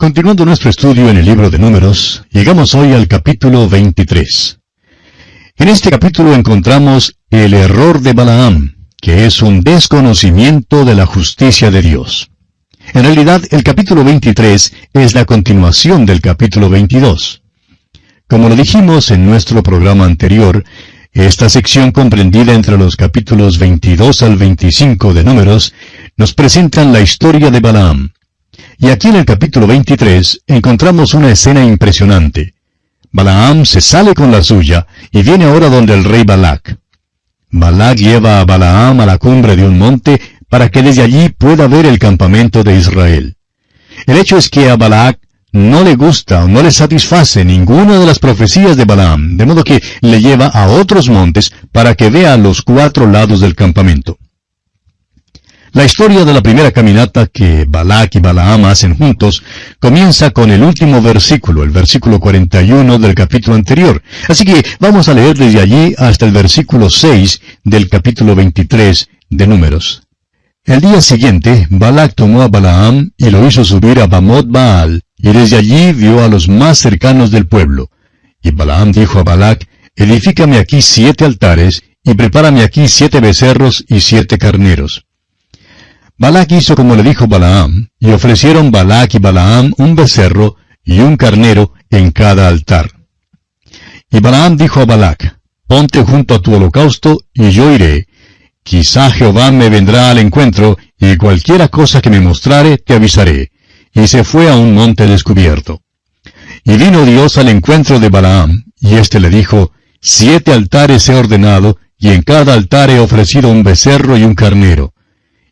Continuando nuestro estudio en el libro de números, llegamos hoy al capítulo 23. En este capítulo encontramos el error de Balaam, que es un desconocimiento de la justicia de Dios. En realidad, el capítulo 23 es la continuación del capítulo 22. Como lo dijimos en nuestro programa anterior, esta sección comprendida entre los capítulos 22 al 25 de números nos presentan la historia de Balaam, y aquí en el capítulo 23 encontramos una escena impresionante. Balaam se sale con la suya y viene ahora donde el rey Balac. Balac lleva a Balaam a la cumbre de un monte para que desde allí pueda ver el campamento de Israel. El hecho es que a Balac no le gusta o no le satisface ninguna de las profecías de Balaam, de modo que le lleva a otros montes para que vea los cuatro lados del campamento. La historia de la primera caminata que Balak y Balaam hacen juntos comienza con el último versículo, el versículo 41 del capítulo anterior. Así que vamos a leer desde allí hasta el versículo 6 del capítulo 23 de Números. El día siguiente, Balak tomó a Balaam y lo hizo subir a Bamot Baal, y desde allí vio a los más cercanos del pueblo. Y Balaam dijo a Balak, Edifícame aquí siete altares, y prepárame aquí siete becerros y siete carneros. Balac hizo como le dijo Balaam, y ofrecieron Balac y Balaam un becerro y un carnero en cada altar. Y Balaam dijo a Balac, Ponte junto a tu holocausto, y yo iré. Quizá Jehová me vendrá al encuentro, y cualquiera cosa que me mostrare te avisaré. Y se fue a un monte descubierto. Y vino Dios al encuentro de Balaam, y éste le dijo, Siete altares he ordenado, y en cada altar he ofrecido un becerro y un carnero.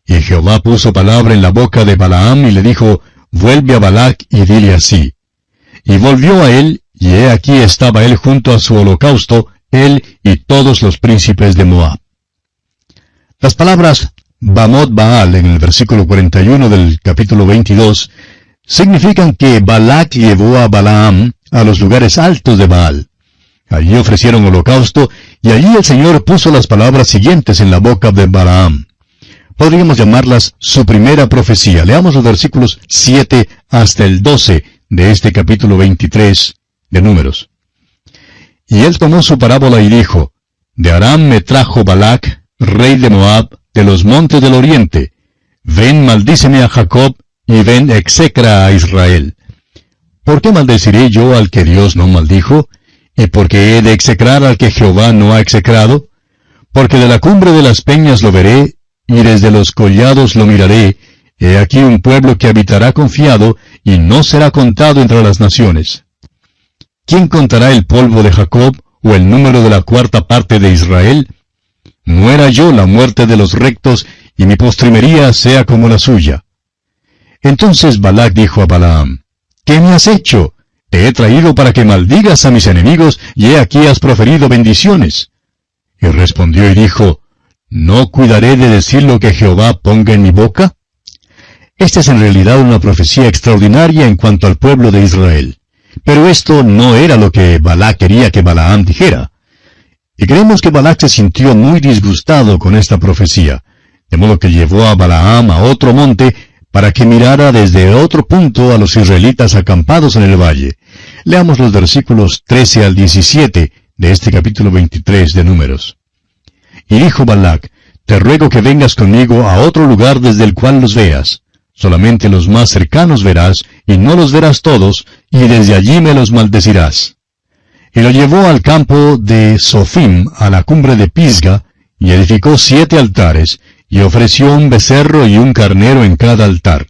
Y Jehová puso palabra en la boca de Balaam y le dijo, Vuelve a Balac y dile así. Y volvió a él, y he aquí estaba él junto a su holocausto, él y todos los príncipes de Moab. Las palabras Bamot Baal en el versículo 41 del capítulo 22 significan que Balac llevó a Balaam a los lugares altos de Baal. Allí ofrecieron holocausto y allí el Señor puso las palabras siguientes en la boca de Balaam podríamos llamarlas su primera profecía. Leamos los versículos 7 hasta el 12 de este capítulo 23 de Números. Y él tomó su parábola y dijo, De Aram me trajo Balac, rey de Moab, de los montes del oriente. Ven, maldíceme a Jacob, y ven, execra a Israel. ¿Por qué maldeciré yo al que Dios no maldijo? ¿Y por qué he de execrar al que Jehová no ha execrado? Porque de la cumbre de las peñas lo veré, y desde los collados lo miraré, he aquí un pueblo que habitará confiado, y no será contado entre las naciones. ¿Quién contará el polvo de Jacob, o el número de la cuarta parte de Israel? Muera yo la muerte de los rectos, y mi postrimería sea como la suya. Entonces Balac dijo a Balaam, ¿Qué me has hecho? Te he traído para que maldigas a mis enemigos, y he aquí has proferido bendiciones. Y respondió y dijo, ¿No cuidaré de decir lo que Jehová ponga en mi boca? Esta es en realidad una profecía extraordinaria en cuanto al pueblo de Israel. Pero esto no era lo que Balac quería que Balaam dijera. Y creemos que Balac se sintió muy disgustado con esta profecía, de modo que llevó a Balaam a otro monte para que mirara desde otro punto a los israelitas acampados en el valle. Leamos los versículos 13 al 17 de este capítulo 23 de Números. Y dijo Balac, Te ruego que vengas conmigo a otro lugar desde el cual los veas. Solamente los más cercanos verás, y no los verás todos, y desde allí me los maldecirás. Y lo llevó al campo de Sofim, a la cumbre de Pisga, y edificó siete altares, y ofreció un becerro y un carnero en cada altar.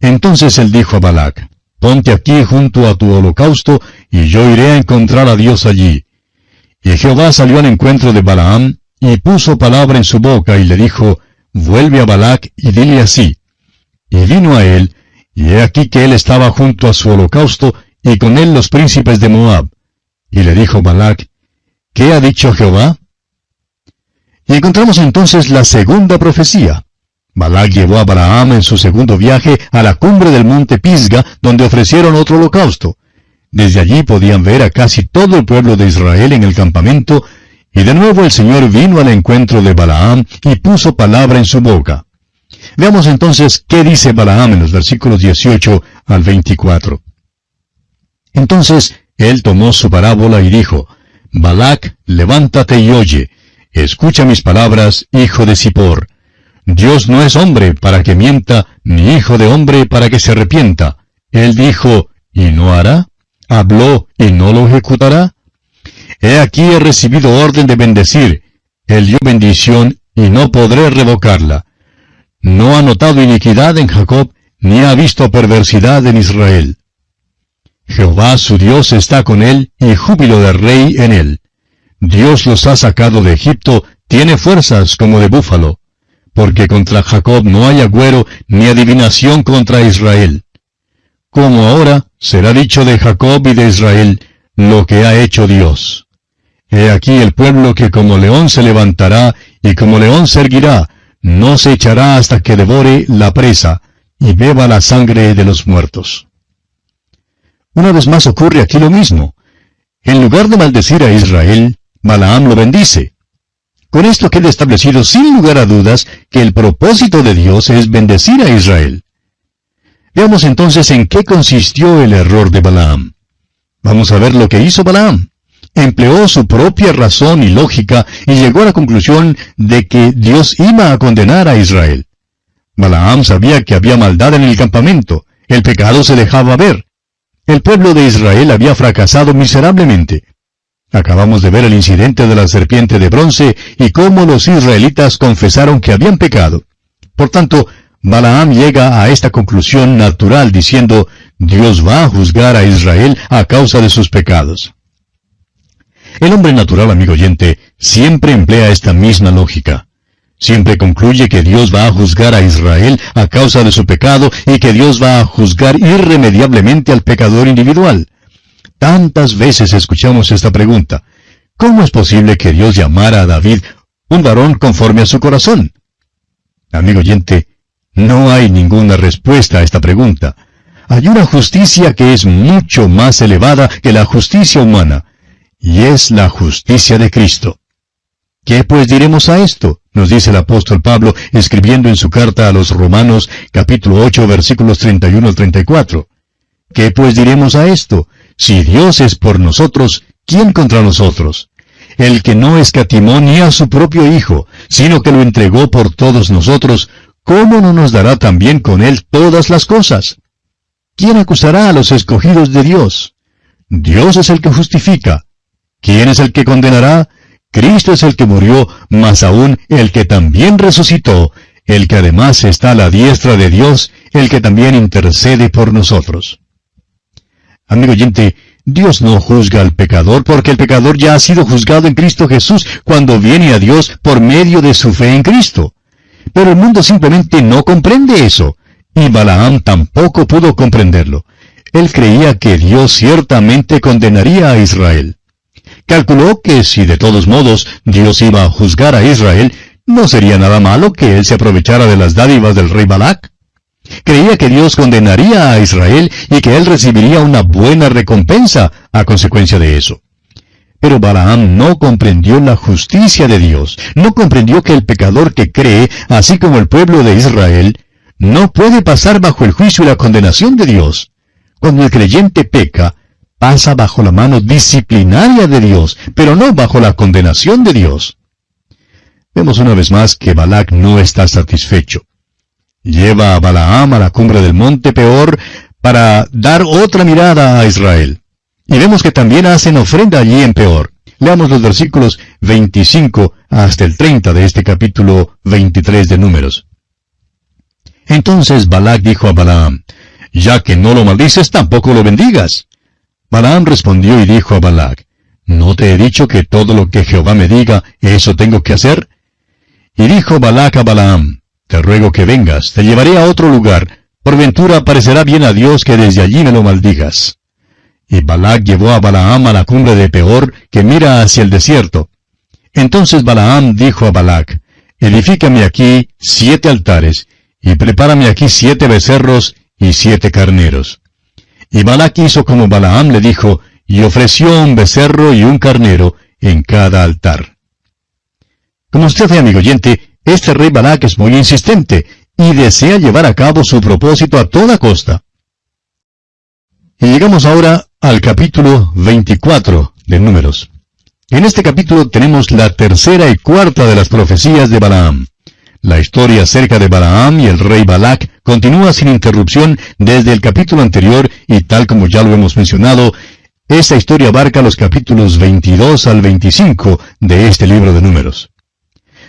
Entonces él dijo a Balac, Ponte aquí junto a tu holocausto, y yo iré a encontrar a Dios allí. Y Jehová salió al encuentro de Balaam, y puso palabra en su boca y le dijo, vuelve a Balac y dile así. Y vino a él, y he aquí que él estaba junto a su holocausto, y con él los príncipes de Moab. Y le dijo Balac, ¿qué ha dicho Jehová? Y encontramos entonces la segunda profecía. Balac llevó a Balaam en su segundo viaje a la cumbre del monte Pisga, donde ofrecieron otro holocausto. Desde allí podían ver a casi todo el pueblo de Israel en el campamento, y de nuevo el Señor vino al encuentro de Balaam y puso palabra en su boca. Veamos entonces qué dice Balaam en los versículos 18 al 24. Entonces él tomó su parábola y dijo, Balac, levántate y oye, escucha mis palabras, hijo de Sipor. Dios no es hombre para que mienta, ni hijo de hombre para que se arrepienta. Él dijo, ¿y no hará? ¿Habló y no lo ejecutará? He aquí he recibido orden de bendecir. Él dio bendición y no podré revocarla. No ha notado iniquidad en Jacob, ni ha visto perversidad en Israel. Jehová su Dios está con él, y júbilo de rey en él. Dios los ha sacado de Egipto, tiene fuerzas como de búfalo. Porque contra Jacob no hay agüero, ni adivinación contra Israel. Como ahora será dicho de Jacob y de Israel, lo que ha hecho Dios. He aquí el pueblo que como león se levantará, y como león se erguirá, no se echará hasta que devore la presa, y beba la sangre de los muertos. Una vez más ocurre aquí lo mismo. En lugar de maldecir a Israel, Balaam lo bendice. Con esto queda establecido sin lugar a dudas que el propósito de Dios es bendecir a Israel. Veamos entonces en qué consistió el error de Balaam. Vamos a ver lo que hizo Balaam. Empleó su propia razón y lógica y llegó a la conclusión de que Dios iba a condenar a Israel. Balaam sabía que había maldad en el campamento, el pecado se dejaba ver, el pueblo de Israel había fracasado miserablemente. Acabamos de ver el incidente de la serpiente de bronce y cómo los israelitas confesaron que habían pecado. Por tanto, Balaam llega a esta conclusión natural diciendo, Dios va a juzgar a Israel a causa de sus pecados. El hombre natural, amigo oyente, siempre emplea esta misma lógica. Siempre concluye que Dios va a juzgar a Israel a causa de su pecado y que Dios va a juzgar irremediablemente al pecador individual. Tantas veces escuchamos esta pregunta. ¿Cómo es posible que Dios llamara a David un varón conforme a su corazón? Amigo oyente, no hay ninguna respuesta a esta pregunta. Hay una justicia que es mucho más elevada que la justicia humana, y es la justicia de Cristo. ¿Qué pues diremos a esto? Nos dice el apóstol Pablo escribiendo en su carta a los Romanos capítulo 8 versículos 31 al 34. ¿Qué pues diremos a esto? Si Dios es por nosotros, ¿quién contra nosotros? El que no escatimó ni a su propio Hijo, sino que lo entregó por todos nosotros, ¿cómo no nos dará también con él todas las cosas? ¿Quién acusará a los escogidos de Dios? Dios es el que justifica. ¿Quién es el que condenará? Cristo es el que murió, más aún el que también resucitó, el que además está a la diestra de Dios, el que también intercede por nosotros. Amigo oyente, Dios no juzga al pecador porque el pecador ya ha sido juzgado en Cristo Jesús cuando viene a Dios por medio de su fe en Cristo. Pero el mundo simplemente no comprende eso, y Balaam tampoco pudo comprenderlo. Él creía que Dios ciertamente condenaría a Israel. Calculó que si de todos modos Dios iba a juzgar a Israel, no sería nada malo que él se aprovechara de las dádivas del rey Balak. Creía que Dios condenaría a Israel y que él recibiría una buena recompensa a consecuencia de eso. Pero Balaam no comprendió la justicia de Dios, no comprendió que el pecador que cree, así como el pueblo de Israel, no puede pasar bajo el juicio y la condenación de Dios. Cuando el creyente peca, pasa bajo la mano disciplinaria de Dios, pero no bajo la condenación de Dios. Vemos una vez más que Balak no está satisfecho. Lleva a Balaam a la cumbre del monte Peor para dar otra mirada a Israel. Y vemos que también hacen ofrenda allí en Peor. Leamos los versículos 25 hasta el 30 de este capítulo 23 de Números. Entonces Balak dijo a Balaam, Ya que no lo maldices, tampoco lo bendigas. Balaam respondió y dijo a Balac, ¿No te he dicho que todo lo que Jehová me diga, eso tengo que hacer? Y dijo Balac a Balaam, Te ruego que vengas, te llevaré a otro lugar, por ventura parecerá bien a Dios que desde allí me lo maldigas. Y Balac llevó a Balaam a la cumbre de Peor, que mira hacia el desierto. Entonces Balaam dijo a Balac, Edifícame aquí siete altares, y prepárame aquí siete becerros y siete carneros. Y Balac hizo como Balaam le dijo, y ofreció un becerro y un carnero en cada altar. Como usted ve, amigo oyente, este rey Balac es muy insistente y desea llevar a cabo su propósito a toda costa. Y llegamos ahora al capítulo 24 de Números. En este capítulo tenemos la tercera y cuarta de las profecías de Balaam. La historia acerca de Balaam y el rey Balak continúa sin interrupción desde el capítulo anterior y tal como ya lo hemos mencionado, esta historia abarca los capítulos 22 al 25 de este libro de números.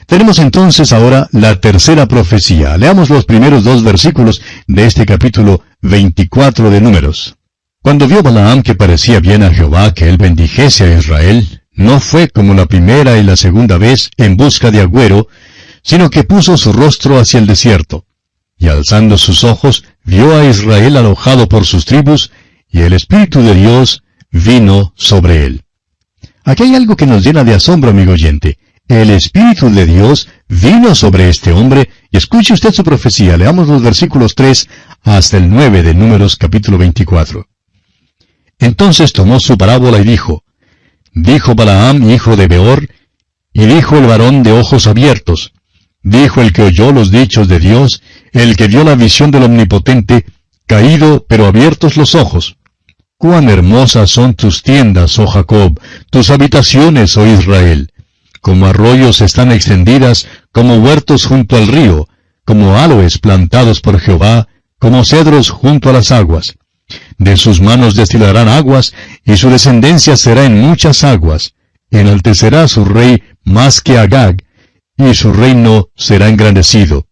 Tenemos entonces ahora la tercera profecía. Leamos los primeros dos versículos de este capítulo 24 de números. Cuando vio Balaam que parecía bien a Jehová que él bendijese a Israel, no fue como la primera y la segunda vez en busca de agüero, sino que puso su rostro hacia el desierto. Y alzando sus ojos, vio a Israel alojado por sus tribus, y el Espíritu de Dios vino sobre él. Aquí hay algo que nos llena de asombro, amigo oyente. El Espíritu de Dios vino sobre este hombre, y escuche usted su profecía. Leamos los versículos 3 hasta el 9 de Números capítulo 24. Entonces tomó su parábola y dijo, Dijo Balaam, hijo de Beor, y dijo el varón de ojos abiertos, dijo el que oyó los dichos de Dios, el que vio la visión del Omnipotente, caído pero abiertos los ojos. Cuán hermosas son tus tiendas, oh Jacob, tus habitaciones, oh Israel como arroyos están extendidas, como huertos junto al río, como aloes plantados por Jehová, como cedros junto a las aguas. De sus manos destilarán aguas, y su descendencia será en muchas aguas. Enaltecerá su rey más que Agag, y su reino será engrandecido.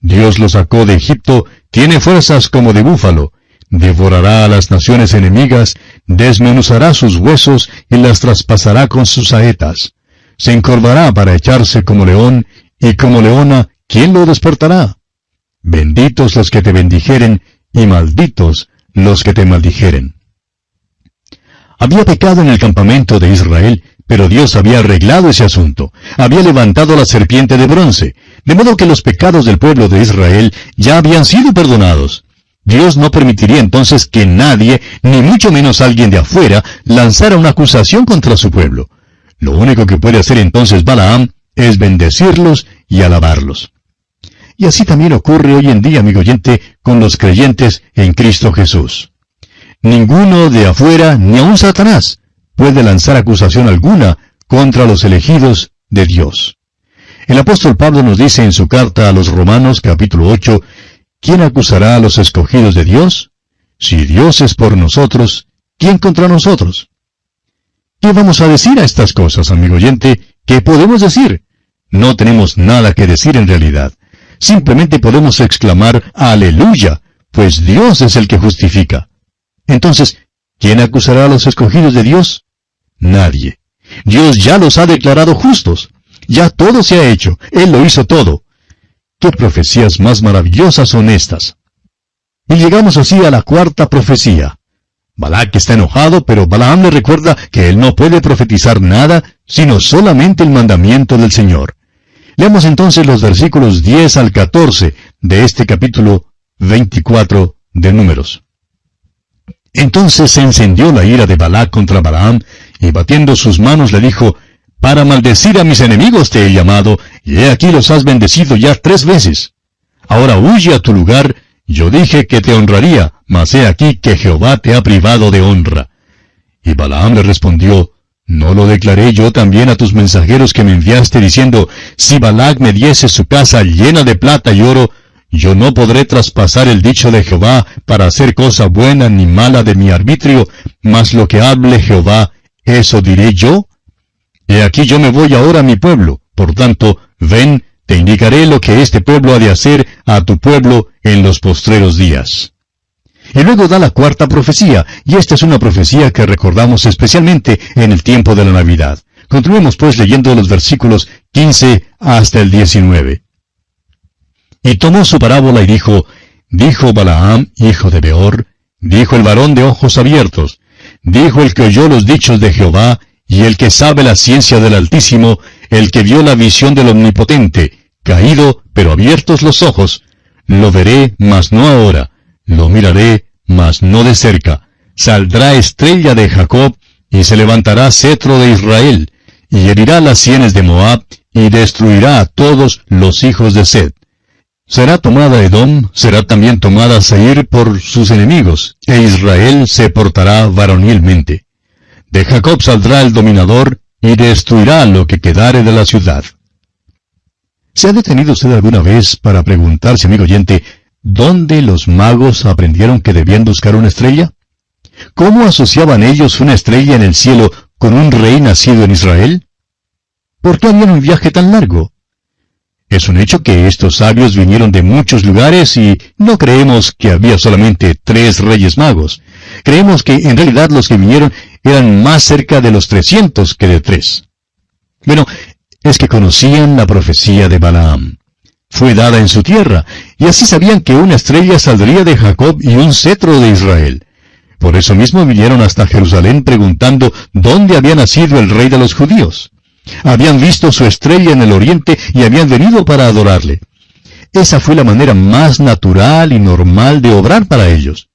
Dios lo sacó de Egipto, tiene fuerzas como de búfalo, devorará a las naciones enemigas, desmenuzará sus huesos y las traspasará con sus saetas se encorvará para echarse como león, y como leona, ¿quién lo despertará? Benditos los que te bendijeren, y malditos los que te maldijeren. Había pecado en el campamento de Israel, pero Dios había arreglado ese asunto. Había levantado la serpiente de bronce, de modo que los pecados del pueblo de Israel ya habían sido perdonados. Dios no permitiría entonces que nadie, ni mucho menos alguien de afuera, lanzara una acusación contra su pueblo. Lo único que puede hacer entonces Balaam es bendecirlos y alabarlos. Y así también ocurre hoy en día, amigo oyente, con los creyentes en Cristo Jesús. Ninguno de afuera, ni aun Satanás, puede lanzar acusación alguna contra los elegidos de Dios. El apóstol Pablo nos dice en su carta a los Romanos capítulo 8, ¿quién acusará a los escogidos de Dios? Si Dios es por nosotros, ¿quién contra nosotros? ¿Qué vamos a decir a estas cosas, amigo oyente? ¿Qué podemos decir? No tenemos nada que decir en realidad. Simplemente podemos exclamar aleluya, pues Dios es el que justifica. Entonces, ¿quién acusará a los escogidos de Dios? Nadie. Dios ya los ha declarado justos. Ya todo se ha hecho. Él lo hizo todo. ¿Qué profecías más maravillosas son estas? Y llegamos así a la cuarta profecía. Balak está enojado, pero Balaam le recuerda que él no puede profetizar nada, sino solamente el mandamiento del Señor. Leamos entonces los versículos 10 al 14 de este capítulo 24 de Números. Entonces se encendió la ira de Balac contra Balaam, y batiendo sus manos le dijo, Para maldecir a mis enemigos te he llamado, y he aquí los has bendecido ya tres veces. Ahora huye a tu lugar, yo dije que te honraría, mas he aquí que Jehová te ha privado de honra. Y Balaam le respondió, ¿No lo declaré yo también a tus mensajeros que me enviaste diciendo, si Balac me diese su casa llena de plata y oro, yo no podré traspasar el dicho de Jehová para hacer cosa buena ni mala de mi arbitrio, mas lo que hable Jehová, eso diré yo? He aquí yo me voy ahora a mi pueblo, por tanto, ven, te indicaré lo que este pueblo ha de hacer a tu pueblo en los postreros días. Y luego da la cuarta profecía, y esta es una profecía que recordamos especialmente en el tiempo de la Navidad. Continuemos pues leyendo los versículos 15 hasta el 19. Y tomó su parábola y dijo, Dijo Balaam, hijo de Beor, dijo el varón de ojos abiertos, dijo el que oyó los dichos de Jehová, y el que sabe la ciencia del Altísimo, el que vio la visión del Omnipotente, caído, pero abiertos los ojos, lo veré, mas no ahora, lo miraré, mas no de cerca. Saldrá estrella de Jacob, y se levantará cetro de Israel, y herirá las sienes de Moab, y destruirá a todos los hijos de Sed. Será tomada Edom, será también tomada Seir por sus enemigos, e Israel se portará varonilmente. De Jacob saldrá el dominador, y destruirá lo que quedare de la ciudad. ¿Se ha detenido usted alguna vez para preguntarse, amigo oyente, dónde los magos aprendieron que debían buscar una estrella? ¿Cómo asociaban ellos una estrella en el cielo con un rey nacido en Israel? ¿Por qué habían un viaje tan largo? Es un hecho que estos sabios vinieron de muchos lugares y no creemos que había solamente tres reyes magos. Creemos que en realidad los que vinieron eran más cerca de los trescientos que de tres. Bueno, es que conocían la profecía de Balaam. Fue dada en su tierra, y así sabían que una estrella saldría de Jacob y un cetro de Israel. Por eso mismo vinieron hasta Jerusalén preguntando dónde había nacido el rey de los judíos. Habían visto su estrella en el oriente y habían venido para adorarle. Esa fue la manera más natural y normal de obrar para ellos.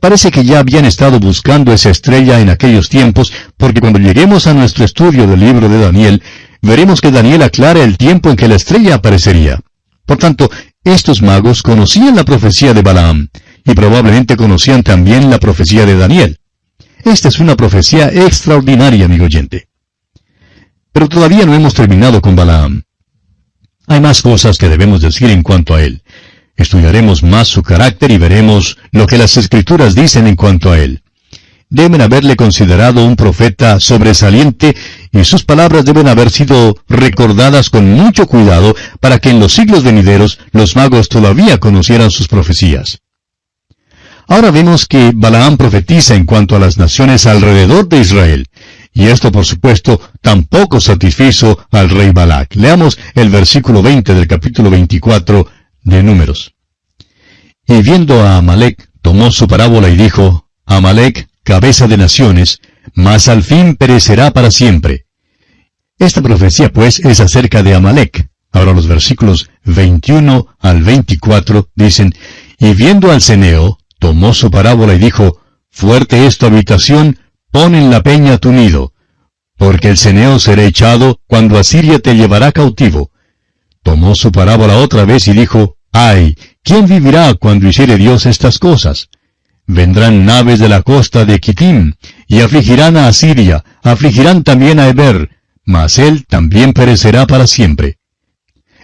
Parece que ya habían estado buscando esa estrella en aquellos tiempos, porque cuando lleguemos a nuestro estudio del libro de Daniel, veremos que Daniel aclara el tiempo en que la estrella aparecería. Por tanto, estos magos conocían la profecía de Balaam, y probablemente conocían también la profecía de Daniel. Esta es una profecía extraordinaria, amigo oyente. Pero todavía no hemos terminado con Balaam. Hay más cosas que debemos decir en cuanto a él. Estudiaremos más su carácter y veremos lo que las escrituras dicen en cuanto a él. Deben haberle considerado un profeta sobresaliente y sus palabras deben haber sido recordadas con mucho cuidado para que en los siglos venideros los magos todavía conocieran sus profecías. Ahora vemos que Balaam profetiza en cuanto a las naciones alrededor de Israel. Y esto, por supuesto, tampoco satisfizo al rey Balac. Leamos el versículo 20 del capítulo 24 de Números. Y viendo a Amalek, tomó su parábola y dijo, Amalek, cabeza de naciones, mas al fin perecerá para siempre. Esta profecía, pues, es acerca de Amalek. Ahora los versículos 21 al 24 dicen, Y viendo al ceneo, tomó su parábola y dijo, Fuerte es tu habitación, pon en la peña tu nido, porque el ceneo será echado cuando Asiria te llevará cautivo. Tomó su parábola otra vez y dijo, Ay, ¿quién vivirá cuando hiciere Dios estas cosas? Vendrán naves de la costa de Kitim, y afligirán a Asiria, afligirán también a Eber, mas él también perecerá para siempre.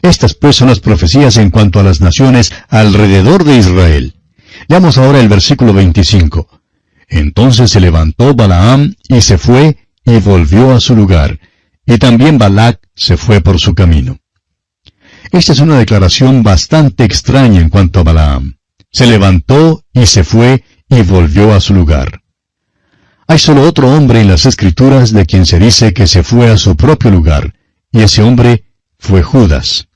Estas pues son las profecías en cuanto a las naciones alrededor de Israel. Leamos ahora el versículo 25. Entonces se levantó Balaam y se fue y volvió a su lugar, y también Balac se fue por su camino. Esta es una declaración bastante extraña en cuanto a Balaam. Se levantó y se fue y volvió a su lugar. Hay solo otro hombre en las escrituras de quien se dice que se fue a su propio lugar, y ese hombre fue Judas.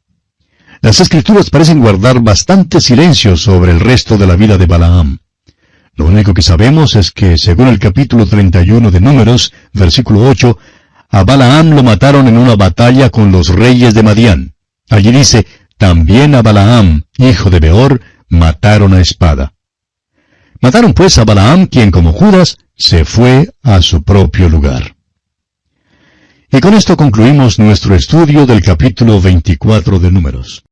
Las escrituras parecen guardar bastante silencio sobre el resto de la vida de Balaam. Lo único que sabemos es que, según el capítulo 31 de Números, versículo 8, a Balaam lo mataron en una batalla con los reyes de Madián. Allí dice, también a Balaam, hijo de Beor, mataron a espada. Mataron pues a Balaam, quien como Judas se fue a su propio lugar. Y con esto concluimos nuestro estudio del capítulo 24 de Números.